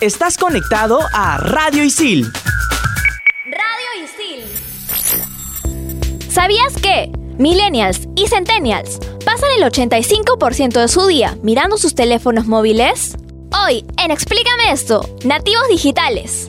Estás conectado a Radio Isil. Radio Isil. ¿Sabías que millennials y centennials pasan el 85% de su día mirando sus teléfonos móviles? Hoy, en Explícame esto, nativos digitales.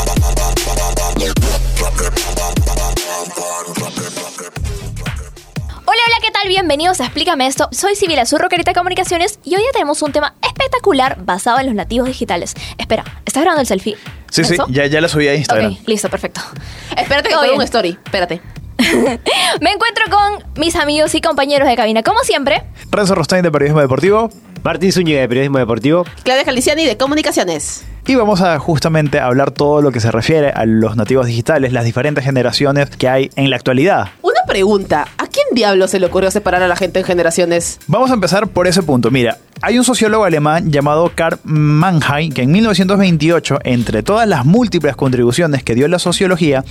Bienvenidos a Explícame esto. Soy Sibila Zurro, Carita Comunicaciones, y hoy ya tenemos un tema espectacular basado en los nativos digitales. Espera, ¿estás grabando el selfie? Sí, sí, ya, ya la subí a Instagram. Ok, listo, perfecto. Espérate que un story. Espérate. Me encuentro con mis amigos y compañeros de cabina, como siempre. Renzo Rostain de Periodismo Deportivo. Martín Zúñiga de Periodismo Deportivo. Claudia Caliciani de Comunicaciones. Y vamos a justamente hablar todo lo que se refiere a los nativos digitales, las diferentes generaciones que hay en la actualidad. Una pregunta. ¿A quién diablo se le ocurrió separar a la gente en generaciones? Vamos a empezar por ese punto. Mira, hay un sociólogo alemán llamado Karl Mannheim que en 1928, entre todas las múltiples contribuciones que dio la sociología,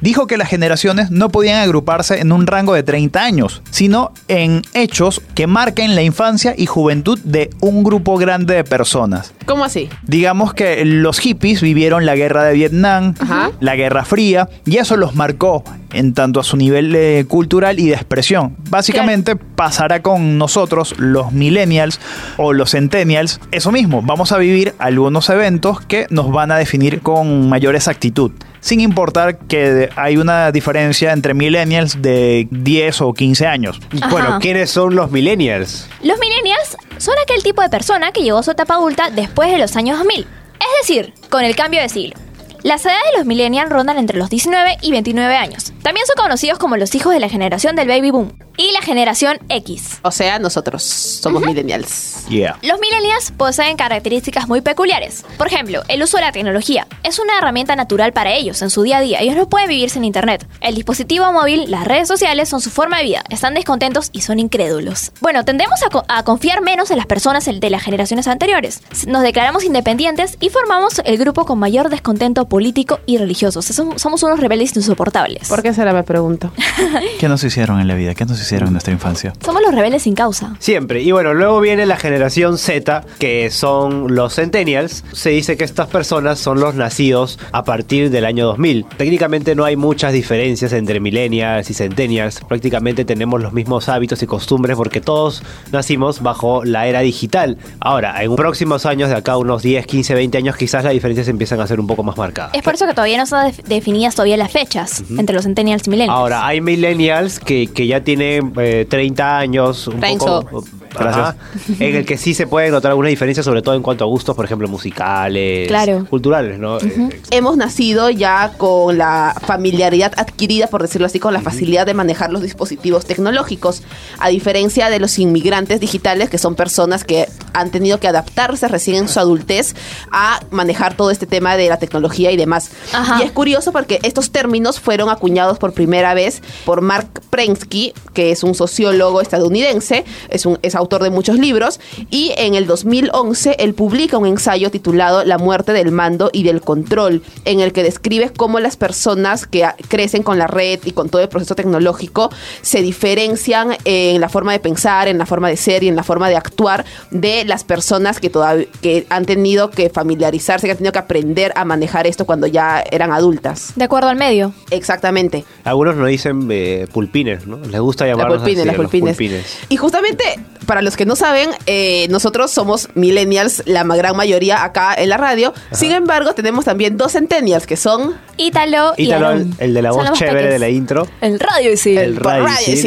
dijo que las generaciones no podían agruparse en un rango de 30 años, sino en hechos que marquen la infancia y juventud de un grupo grande de personas. ¿Cómo así? Digamos que los hippies vivieron la guerra de Vietnam, Ajá. la guerra fría, y eso los marcó en tanto a su nivel eh, cultural y de expresión. Básicamente pasará con nosotros, los millennials o los centennials, eso mismo, vamos a vivir algunos eventos que nos van a definir con mayor exactitud. Sin importar que hay una diferencia entre millennials de 10 o 15 años. Ajá. Bueno, ¿quiénes son los millennials? Los millennials son aquel tipo de persona que llegó a su etapa adulta después de los años 2000, es decir, con el cambio de siglo. Las edades de los millennials rondan entre los 19 y 29 años. También son conocidos como los hijos de la generación del baby boom y la generación X. O sea, nosotros somos millennials. Yeah. Los millennials poseen características muy peculiares. Por ejemplo, el uso de la tecnología es una herramienta natural para ellos en su día a día. Ellos no pueden vivir sin internet. El dispositivo móvil, las redes sociales son su forma de vida. Están descontentos y son incrédulos. Bueno, tendemos a, co- a confiar menos en las personas de las generaciones anteriores. Nos declaramos independientes y formamos el grupo con mayor descontento político y religioso. O sea, som- somos unos rebeldes insoportables. ¿Por qué será? Me pregunto. ¿Qué nos hicieron en la vida? ¿Qué nos hicieron en nuestra infancia? Somos los rebeldes sin causa. Siempre. Y bueno, luego viene la generación Z, que son los centennials. Se dice que estas personas son los nacidos a partir del año 2000. Técnicamente no hay muchas diferencias entre millennials y centennials. Prácticamente tenemos los mismos hábitos y costumbres porque todos nacimos bajo la era digital. Ahora, en próximos años, de acá unos 10, 15, 20 años, quizás las diferencias empiezan a ser un poco más marcadas. Es por eso que todavía no están def- definidas todavía las fechas entre los centennials y millennials. Ahora, hay millennials que, que ya tienen eh, 30 años, un Renzo. poco... Gracias. Ajá, en el que sí se puede notar alguna diferencia, sobre todo en cuanto a gustos, por ejemplo, musicales, Claro. culturales, ¿no? Eh, Hemos nacido ya con la familiaridad adquirida, por decirlo así, con la facilidad de manejar los dispositivos tecnológicos, a diferencia de los inmigrantes digitales, que son personas que han tenido que adaptarse recién en su adultez a manejar todo este tema de la tecnología y demás. Ajá. Y es curioso porque estos términos fueron acuñados por primera vez por Mark Prensky, que es un sociólogo estadounidense, es, un, es autor de muchos libros, y en el 2011 él publica un ensayo titulado La muerte del mando y del control, en el que describe cómo las personas que crecen con la red y con todo el proceso tecnológico se diferencian en la forma de pensar, en la forma de ser y en la forma de actuar de las personas que, todavía, que han tenido que familiarizarse, que han tenido que aprender a manejar esto cuando ya eran adultas. De acuerdo al medio. Exactamente. algunos nos dicen eh, pulpines, ¿no? Les gusta Las llamarlos pulpines, así, las los pulpines. Y justamente, para los que no saben, eh, nosotros somos millennials, la gran mayoría acá en la radio. Sin embargo, tenemos también dos centennials que son Ítalo y Ítalo, el, Aarón. el de la voz chévere peques. de la intro. El radio y sí. El Radio.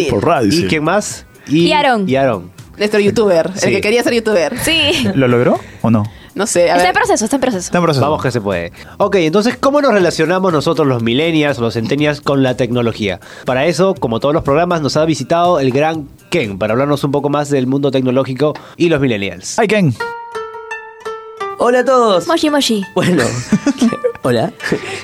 Por radio. ¿Y sí. quién más? Y Aarón. Y Aarón. Nuestro youtuber, Sí. el que quería ser youtuber. Sí. ¿Lo logró o no? No sé, a Está ver. en proceso, está en proceso. Está en proceso. Vamos que se puede. Ok, entonces, ¿cómo nos relacionamos nosotros los millennials o los centennials con la tecnología? Para eso, como todos los programas, nos ha visitado el gran Ken para hablarnos un poco más del mundo tecnológico y los millennials. ¡Ay, Ken! Hola a todos. Moshi Moshi. Bueno, hola.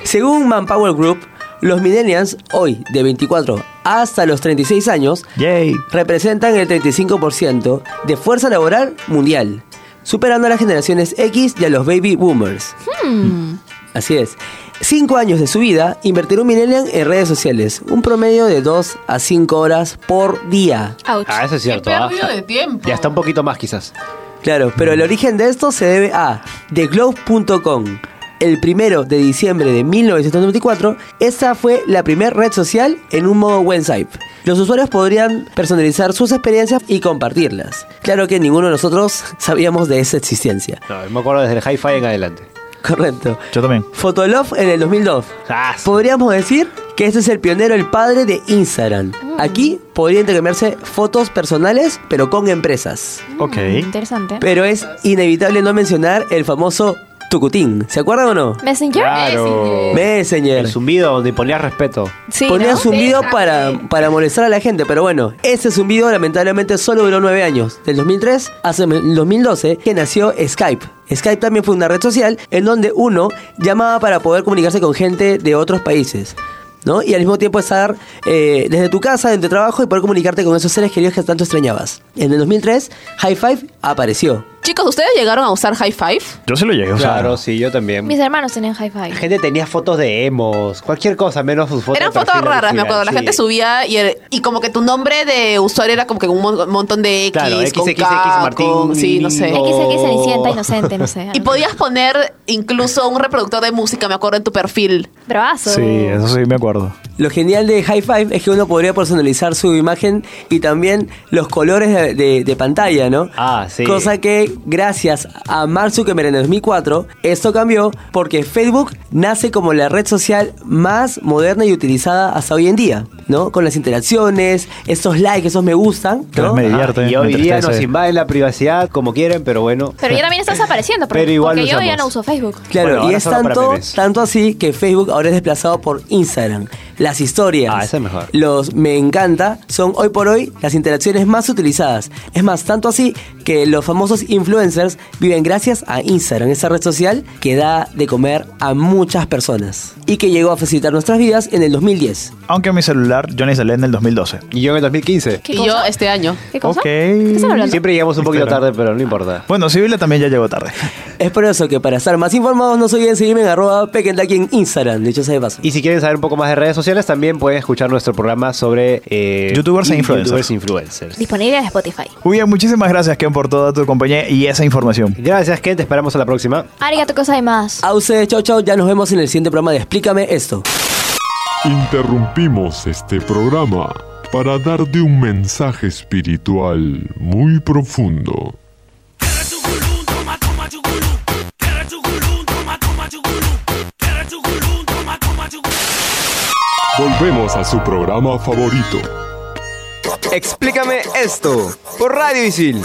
Según Manpower Group, los millennials hoy de 24 hasta los 36 años Yay. representan el 35% de fuerza laboral mundial, superando a las generaciones X y a los baby boomers. Así es. Cinco años de su vida invertirá un millennial en redes sociales, un promedio de 2 a 5 horas por día. Ouch. Ah, eso es cierto. Qué ah. pérdida de tiempo. Ya está un poquito más quizás. Claro, pero el origen de esto se debe a TheGlobe.com. El primero de diciembre de 1994, esta fue la primera red social en un modo website. Los usuarios podrían personalizar sus experiencias y compartirlas. Claro que ninguno de nosotros sabíamos de esa existencia. No, me acuerdo desde el hi-fi en adelante. Correcto. Yo también. Fotolove en el 2002. Ah, sí. Podríamos decir que este es el pionero, el padre de Instagram. Aquí podrían intercambiarse fotos personales, pero con empresas. Ok. Interesante. Pero es inevitable no mencionar el famoso Tucutín. ¿Se acuerdan o no? Messenger. Claro. Messenger. El zumbido donde ponía respeto. Sí, Ponía ¿no? zumbido Sí, para, para molestar a la gente, pero bueno, ese zumbido lamentablemente solo duró nueve años, del 2003 hasta el 2012, que nació Skype. Skype también fue una red social en donde uno llamaba para poder comunicarse con gente de otros países. ¿No? Y al mismo tiempo estar eh, desde tu casa, en tu trabajo y poder comunicarte con esos seres queridos que tanto extrañabas. En el 2003, High Five apareció. Chicos, ¿ustedes llegaron a usar High Five? Yo se lo llegué a usar. Claro, sí, yo también. Mis hermanos tenían hi-fi. La gente tenía fotos de emos, cualquier cosa, menos sus fotos. Eran de fotos perfil raras, me original, acuerdo. La sí. gente subía y, el- y como que tu nombre de usuario era como que un mon- montón de X, Claro, con XXX K, Martín, con- sí, no sé. Niño. XX Cenicienta inocente, no sé. Y podías poner incluso un reproductor de música, me acuerdo, en tu perfil. Bravazo. Sí, eso sí me acuerdo. Lo genial de High Five es que uno podría personalizar su imagen y también los colores de, de- de pantalla, ¿no? Ah, sí. Cosa que gracias a Mark Zuckerberg en el 2004, esto cambió porque Facebook nace como la red social más moderna y utilizada hasta hoy en día, ¿no? Con las interacciones, esos likes, esos me gustan, ¿no? me. Ah, y hoy me día nos invaden la privacidad como quieren, pero bueno. Pero ya también estás apareciendo. Porque, Pero igual porque lo yo ya no uso Facebook. Claro, Bueno, y es tanto, tanto así que Facebook ahora es desplazado por Instagram. Las historias, Ah, esa es mejor. los me encanta, son hoy por hoy las interacciones más utilizadas. Es más, tanto así que los famosos influencers viven gracias a Instagram, esa red social que da de comer a muchas personas y que llegó a facilitar nuestras vidas en el 2010. Aunque mi celular yo lo instalé en el 2012. Y yo en el 2015. ¿Qué y yo este año. ¿Qué cosa? Ok. ¿Qué hablando? Siempre llegamos un poquito tarde, pero no importa. Bueno, Civil también ya llegó tarde. Es por eso que para estar más informados no se olviden seguirme en arroba en Instagram, dicho sea de paso. Y si quieren saber un poco más de redes sociales, también pueden escuchar nuestro programa sobre eh, Youtubers e influencers. youtubers e influencers. Disponible en Spotify. Muy bien, muchísimas gracias, Ken, por toda tu compañía y esa información. Gracias, Ken. Te esperamos a la próxima. Arigato cosa más. A ustedes, chau chau, ya nos vemos en el siguiente programa de Explícame esto. Interrumpimos este programa para darte un mensaje espiritual muy profundo. Volvemos a su programa favorito. Explícame esto por Radio Isil.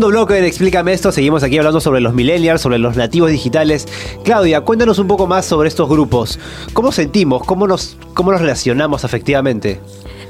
Segundo bloque de Explícame esto. Seguimos aquí hablando sobre los millennials, sobre los nativos digitales. Claudia, cuéntanos un poco más sobre estos grupos. ¿Cómo sentimos? ¿Cómo nos, cómo nos relacionamos afectivamente?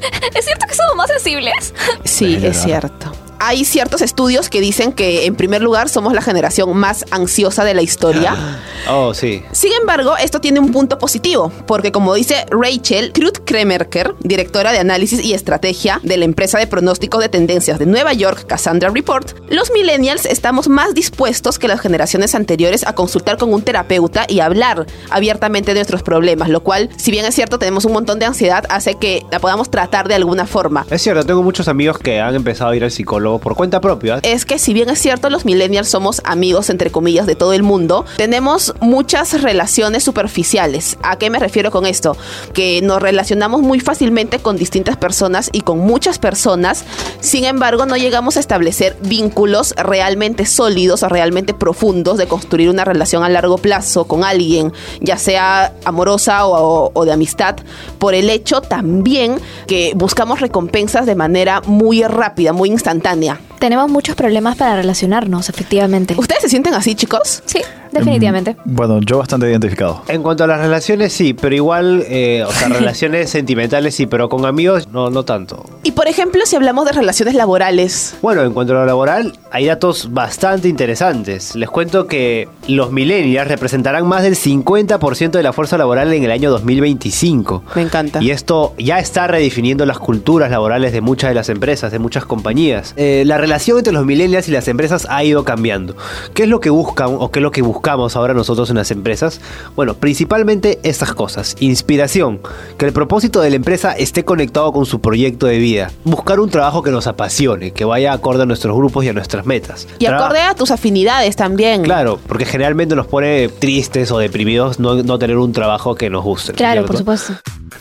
¿Es cierto que somos más sensibles? Sí, Es cierto. Hay ciertos estudios que dicen que, en primer lugar, somos la generación más ansiosa de la historia. Oh, sí. Sin embargo, esto tiene un punto positivo, porque como dice Rachel Krut-Kremerker, directora de análisis y estrategia de la empresa de pronósticos de tendencias de Nueva York, Cassandra Report, los millennials estamos más dispuestos que las generaciones anteriores a consultar con un terapeuta y hablar abiertamente de nuestros problemas, lo cual, si bien es cierto, tenemos un montón de ansiedad, hace que la podamos tratar de alguna forma. Es cierto, tengo muchos amigos que han empezado a ir al psicólogo por cuenta propia. es que si bien es cierto los millennials somos amigos entre comillas de todo el mundo, tenemos muchas relaciones superficiales. ¿A qué me refiero con esto? Que nos relacionamos muy fácilmente con distintas personas y con muchas personas, sin embargo no llegamos a establecer vínculos realmente sólidos o realmente profundos de construir una relación a largo plazo con alguien, ya sea amorosa o, o- de amistad, por el hecho también que buscamos recompensas de manera muy rápida, muy instantánea. Tenemos muchos problemas para relacionarnos, efectivamente. ¿Ustedes se sienten así, chicos? Sí, definitivamente. Bueno, yo bastante identificado. En cuanto a las relaciones, sí, pero igual, eh, o sea, relaciones sentimentales sí, pero con amigos no, no tanto. Y por ejemplo, si hablamos de relaciones laborales. Bueno, en cuanto a lo laboral, hay datos bastante interesantes. Les cuento que los millennials representarán más del 50% de la fuerza laboral en el año 2025. Me encanta. Y esto ya está redefiniendo las culturas laborales de muchas de las empresas, de muchas compañías. Eh, la relación entre los millennials y las empresas ha ido cambiando. ¿Qué es lo que buscan o qué es lo que buscamos ahora nosotros en las empresas? Bueno, principalmente estas cosas. Inspiración, que el propósito de la empresa esté conectado con su proyecto de vida. Buscar un trabajo que nos apasione, que vaya acorde a nuestros grupos y a nuestras metas. Y acorde a tus afinidades también. Claro, porque generalmente nos pone tristes o deprimidos no, no tener un trabajo que nos guste. ¿no es Claro, cierto? por supuesto.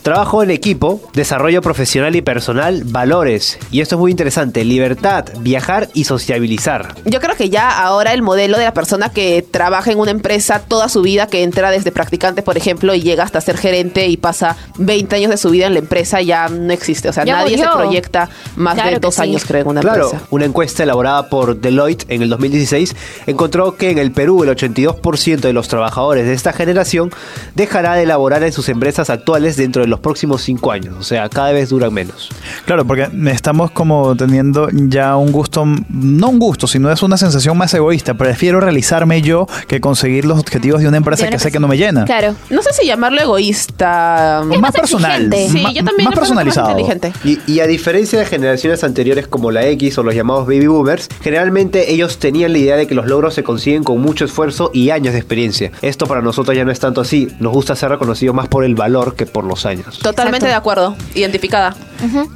Trabajo en equipo, desarrollo profesional y personal, valores. Y esto es muy interesante, libertad, viajar y sociabilizar. Yo creo que ya ahora el modelo de la persona que trabaja en una empresa toda su vida, que entra desde practicante, por ejemplo, y llega hasta ser gerente y pasa 20 años de su vida en la empresa, ya no existe. O sea, Ya nadie murió. se proyecta más Claro de dos sí. años, creo, en una Claro, empresa. una encuesta elaborada por Deloitte en el 2016 encontró que en el Perú el 82% de los trabajadores de esta generación dejará de laborar en sus empresas actuales dentro de los próximos 5 años. O sea, cada vez duran menos. Claro, porque estamos como teniendo ya un gusto, no un gusto, sino es una sensación más egoísta. Prefiero realizarme yo que conseguir los objetivos de una empresa que sé que no me llena. Claro. No sé si llamarlo egoísta. Es más más personal. exigente. Sí, ma- yo también más personalizado. Y, y a diferencia de generaciones anteriores como la X o los llamados baby boomers, generalmente ellos tenían la idea de que los logros se consiguen con mucho esfuerzo y años de experiencia. Esto para nosotros ya no es tanto así. Nos gusta ser reconocidos más por el valor que por los años. Totalmente Exacto. de acuerdo. Identificada.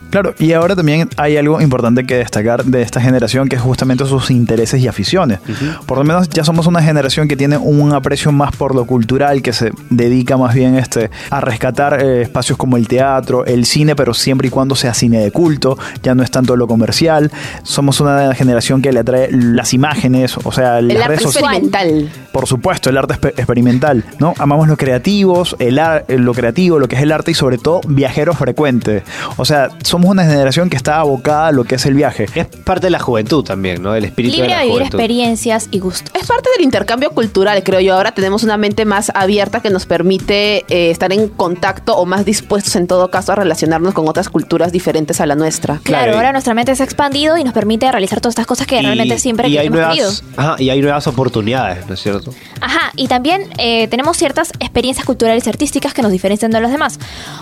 Claro, y ahora también hay algo importante que destacar de esta generación, que es justamente sus intereses y aficiones. Por lo menos ya somos una generación que tiene un aprecio más por lo cultural, que se dedica más bien este, a rescatar eh, espacios como el teatro, el cine, pero siempre y cuando sea cine de culto, ya no es tanto lo comercial. Somos una generación que le atrae las imágenes, o sea, El las arte redes experimental. Por supuesto, el arte experimental, ¿no? Amamos los creativos, el ar- lo creativo, lo que es el arte y sobre todo viajeros frecuentes. O sea, somos una generación que está abocada a lo que es el viaje. Es parte de la juventud también, ¿no? Del espíritu Libre de la vivir juventud. experiencias y gustos. Es parte del intercambio cultural, creo yo. Ahora tenemos una mente más abierta que nos permite eh, estar en contacto o más dispuestos en todo caso a relacionarnos con otras culturas diferentes a la nuestra. Claro, ahora nuestra mente se ha expandido y nos permite realizar todas estas cosas que realmente siempre y hay hemos querido. nuevas, ajá, y hay nuevas oportunidades, ¿no es cierto? Ajá, y también eh, tenemos ciertas experiencias culturales y artísticas que nos diferencian de los demás.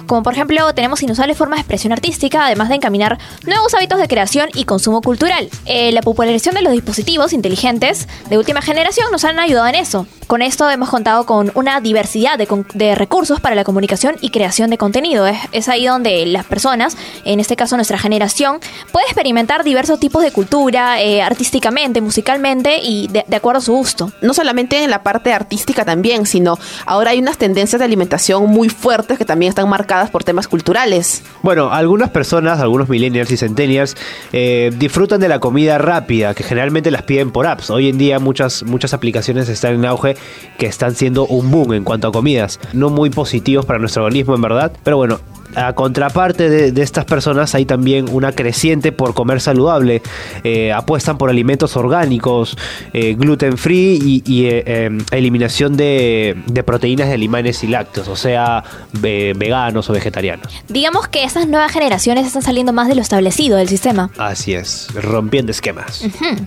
Como por ejemplo, tenemos inusuales formas de expresión artística, además de encaminar nuevos hábitos de creación y consumo cultural. Eh, la popularización de los dispositivos inteligentes de última generación nos han ayudado en eso. Con esto hemos contado con una diversidad de, de recursos para la comunicación y creación de contenido. Es, es ahí donde las personas, en este caso nuestra generación, puede experimentar diversos tipos de cultura, eh, artísticamente, musicalmente y de- de acuerdo a su gusto. No solamente en la parte artística también, sino ahora hay unas tendencias de alimentación muy fuertes que también están marcadas por temas culturales. Bueno, algunas personas, algunos millennials y centennials, eh, disfrutan de la comida rápida, que generalmente las piden por apps. Hoy en día muchas, muchas aplicaciones están en auge que están siendo un boom en cuanto a comidas. No muy positivos para nuestro organismo, en verdad. Pero bueno, a contraparte de, de estas personas hay también una creciente por comer saludable. Eh, apuestan por alimentos orgánicos, eh, gluten free y, y, eh, eh, eliminación de, de proteínas de animales y lácteos, o sea, ve- veganos o vegetarianos. Digamos que esas nuevas generaciones están saliendo más de lo establecido del sistema. Así es, rompiendo esquemas.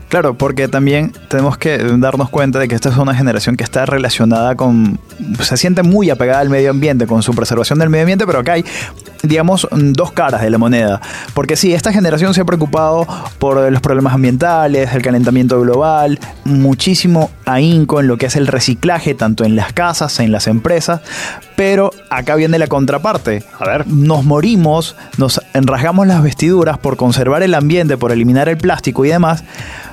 Claro, porque también tenemos que darnos cuenta de que esta es una generación que está relacionada con, se siente muy apegada al medio ambiente, con su preservación del medio ambiente, pero acá hay, digamos, dos caras de la moneda. Porque sí, esta generación se ha preocupado por los problemas ambientales, el calentamiento global, muchísimo ahínco en lo que es el reciclaje, tanto en las casas, en las empresas, pero acá viene la contraparte. A ver. Nos morimos, nos enrasgamos las vestiduras por conservar el ambiente, por eliminar el plástico y demás,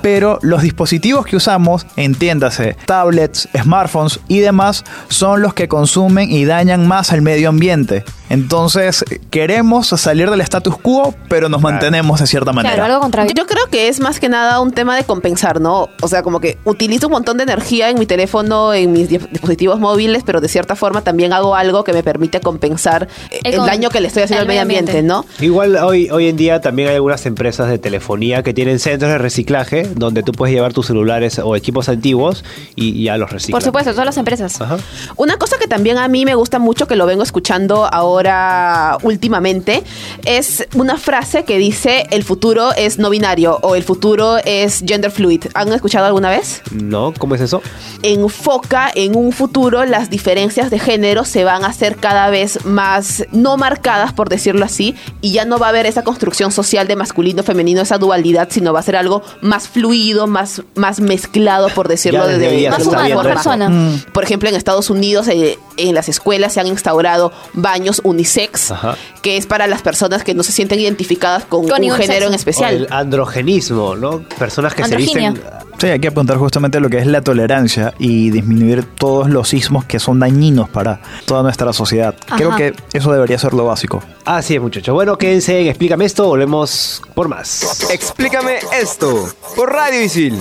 pero los dispositivos que usamos, entiéndase, tablets, smartphones y demás, son los que consumen y dañan más al medio ambiente. Entonces, queremos salir del status quo, pero nos mantenemos de cierta manera. Claro, algo contrario. Yo creo que es más que nada un tema de compensar, ¿no? O sea, como que utilizo un montón de de energía en mi teléfono, en mis di- dispositivos móviles, pero de cierta forma también hago algo que me permite compensar eh, El daño que le estoy haciendo al medio ambiente, ¿no? Igual hoy, hoy en día también hay algunas empresas de telefonía que tienen centros de reciclaje donde tú puedes llevar tus celulares o equipos antiguos y, ya los reciclan. Por supuesto, todas las empresas. Ajá. Una cosa que también a mí me gusta mucho, que lo vengo escuchando ahora últimamente, es una frase que dice el futuro es no binario o el futuro es gender fluid. ¿Han escuchado alguna vez? ¿No? ¿Cómo es eso? enfoca en un futuro las diferencias de género se van a hacer cada vez más no marcadas, por decirlo así, y ya no va a haber esa construcción social de masculino, femenino, esa dualidad, sino va a ser algo más fluido, más, más mezclado, por decirlo de, de Más humano, más persona. por ejemplo, en Estados Unidos, eh, en las escuelas se han instaurado baños unisex, Ajá. que es para las personas que no se sienten identificadas con, Con un género en sexo. O el especial. androgenismo, ¿no? Personas que Androginia. se dicen... Sí, hay que apuntar justamente a lo que es la tolerancia y disminuir todos los ismos que son dañinos para toda nuestra sociedad. Creo que eso debería ser lo básico. Así es, muchachos. Bueno, quédense en Explícame esto, volvemos por más. Explícame esto por Radio Isil.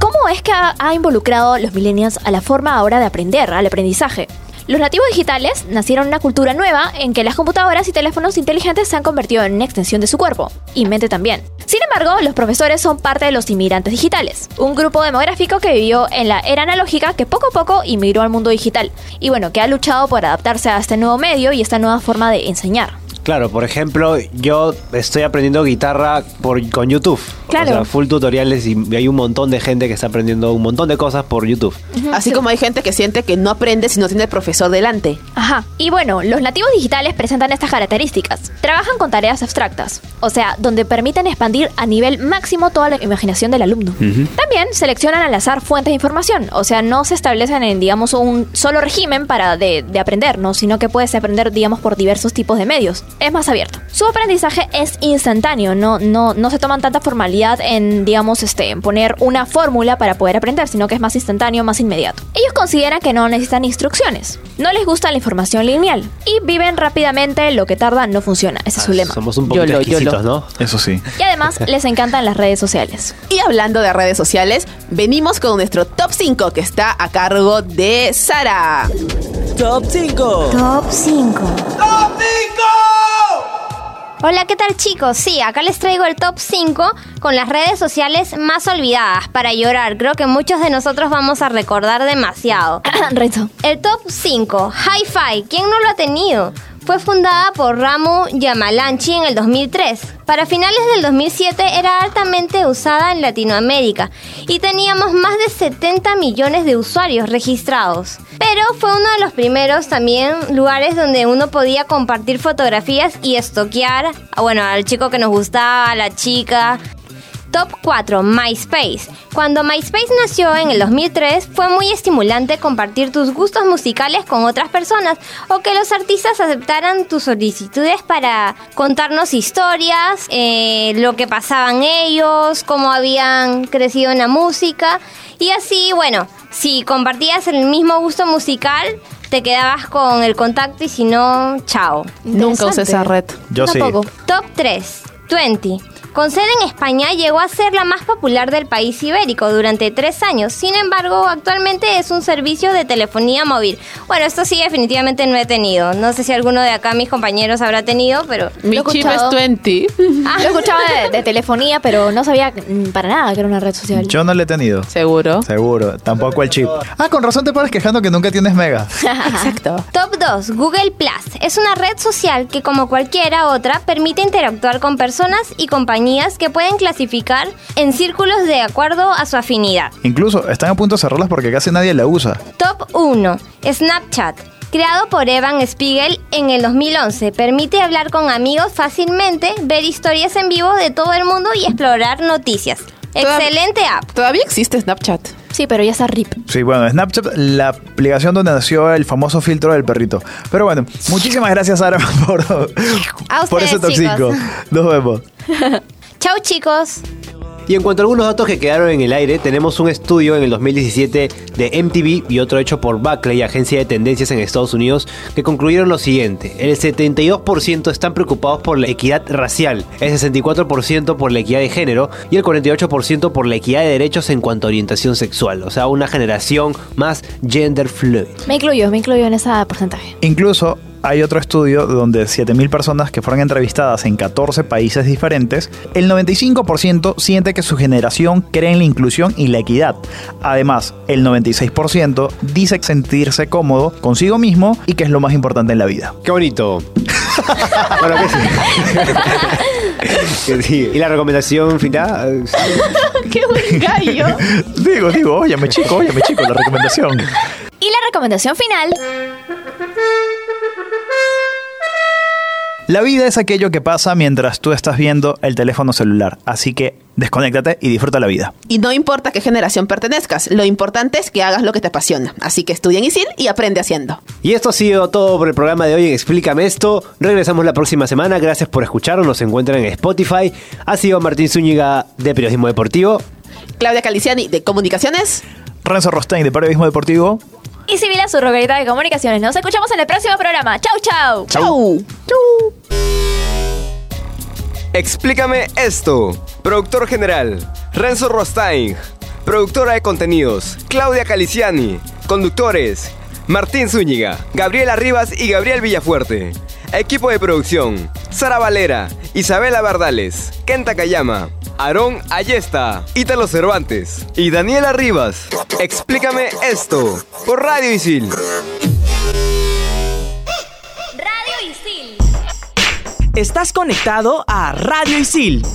¿Cómo es que ha, ha involucrado los millennials a la forma ahora de aprender, al aprendizaje? Los nativos digitales nacieron en una cultura nueva en que las computadoras y teléfonos inteligentes se han convertido en una extensión de su cuerpo, y mente también. Sin embargo, los profesores son parte de los inmigrantes digitales, un grupo demográfico que vivió en la era analógica que poco a poco inmigró al mundo digital, y bueno, que ha luchado por adaptarse a este nuevo medio y esta nueva forma de enseñar. Claro, por ejemplo, yo estoy aprendiendo guitarra por, con YouTube. Claro. O sea, full tutoriales y hay un montón de gente que está aprendiendo un montón de cosas por YouTube. Así como hay gente que siente que no aprende si no tiene el profesor delante. Ajá. Y bueno, los nativos digitales presentan estas características. Trabajan con tareas abstractas, o sea, donde permiten expandir a nivel máximo toda la imaginación del alumno. También seleccionan al azar fuentes de información, o sea, no se establecen en, digamos, un solo régimen para de, de aprender, ¿no? Sino que puedes aprender, digamos, por diversos tipos de medios. Es más abierto. Su aprendizaje es instantáneo, no, no, no se toman tanta formalidad en, digamos, este, en poner una fórmula para poder aprender, sino que es más instantáneo, más inmediato. Ellos consideran que no necesitan instrucciones, no les gusta la información lineal y viven rápidamente lo que tarda no funciona, ese es su lema. Somos un poquito Yolo, exquisitos, yolo. ¿no? Eso sí. Y además les encantan las redes sociales. Y hablando de redes sociales, venimos con nuestro top 5 que está a cargo de Sara. Top 5. Top 5. Hola, ¿qué tal chicos? Sí, acá les traigo el top 5 con las redes sociales más olvidadas para llorar. Creo que muchos de nosotros vamos a recordar demasiado. Renzo. El top 5, Hi-Fi. ¿Quién no lo ha tenido? Fue fundada por Ramu Yamalanchi en el 2003. Para finales del 2007 era altamente usada en Latinoamérica y teníamos más de 70 millones de usuarios registrados. Pero fue uno de los primeros también lugares donde uno podía compartir fotografías y estoquear, bueno, al chico que nos gustaba, a la chica, Top 4, MySpace. Cuando MySpace nació en el 2003, fue muy estimulante compartir tus gustos musicales con otras personas o que los artistas aceptaran tus solicitudes para contarnos historias, eh, lo que pasaban ellos, cómo habían crecido en la música. Y así, bueno, si compartías el mismo gusto musical, te quedabas con el contacto y si no, chao. Nunca usé esa red. Yo sí. Tampoco. Top 3. 20. Con sede en España, llegó a ser la más popular del país ibérico durante tres años. Sin embargo, actualmente es un servicio de telefonía móvil. Bueno, esto sí definitivamente no he tenido. No sé si alguno de acá mis compañeros habrá tenido, pero... Mi Lo he chip es escuchado. 20. Yo escuchaba de, de telefonía, pero no sabía mm, para nada que era una red social. Yo no le he tenido. Seguro. Seguro. Tampoco el chip. Ah, con razón te paras quejando que nunca tienes mega. Exacto. Top 2. Google Plus. Es una red social que como cualquiera otra permite interactuar con personas y compañías que pueden clasificar en círculos de acuerdo a su afinidad. Incluso están a punto de cerrarlas porque casi nadie la usa. Top 1. Snapchat. Creado por Evan Spiegel en el 2011, permite hablar con amigos fácilmente, ver historias en vivo de todo el mundo y explorar noticias. Toda- Excelente app. Todavía existe Snapchat. Sí, pero ya está RIP. Sí, bueno, Snapchat, la aplicación donde nació el famoso filtro del perrito. Pero bueno, muchísimas gracias, Sara, por, A por ese ustedes, top 5. chicos. Nos vemos. Chau chicos. Y en cuanto a algunos datos que quedaron en el aire, tenemos un estudio en el 2017 de MTV y otro hecho por Buckley, agencia de tendencias en Estados Unidos, que concluyeron lo siguiente. El 72% están preocupados por la equidad racial, el 64% por la equidad de género y el 48% por la equidad de derechos en cuanto a orientación sexual. O sea, una generación más gender fluid. Me incluyo, me incluyo en ese porcentaje. Incluso hay otro estudio donde 7.000 personas que fueron entrevistadas en 14 países diferentes, el 95% siente que su generación cree en la inclusión y la equidad. Además, el 96% dice sentirse cómodo consigo mismo y que es lo más importante en la vida. ¡Qué bonito! bueno, ¿qué sí? Que sí. ¿Y la recomendación final? ¡Qué buen gallo! digo, digo, óyame chico, óyame chico, la recomendación. Y la recomendación final La vida es aquello que pasa mientras tú estás viendo el teléfono celular, así que desconéctate y disfruta la vida. Y no importa qué generación pertenezcas, lo importante es que hagas lo que te apasiona. Así que estudia en ISIL y aprende haciendo. Y esto ha sido todo por el programa de hoy en Explícame esto. Regresamos la próxima semana. Gracias por escucharnos. Nos encuentran en Spotify. Ha sido Martín Zúñiga de Periodismo Deportivo. Claudia Caliciani de Comunicaciones. Renzo Rostein de Periodismo Deportivo. Y Sibila, su rogarita de comunicaciones. Nos escuchamos en el próximo programa. Chau, chau. Chau. Explícame esto. Productor general, Renzo Rostain. Productora de contenidos, Claudia Caliciani. Conductores, Martín Zúñiga, Gabriela Rivas y Gabriel Villafuerte. Equipo de producción, Sara Valera, Isabela Bardales, Kenta Kayama, Aarón Ayesta, Ítalo Cervantes y Daniela Rivas. Explícame esto por Radio Isil. Estás conectado a Radio Isil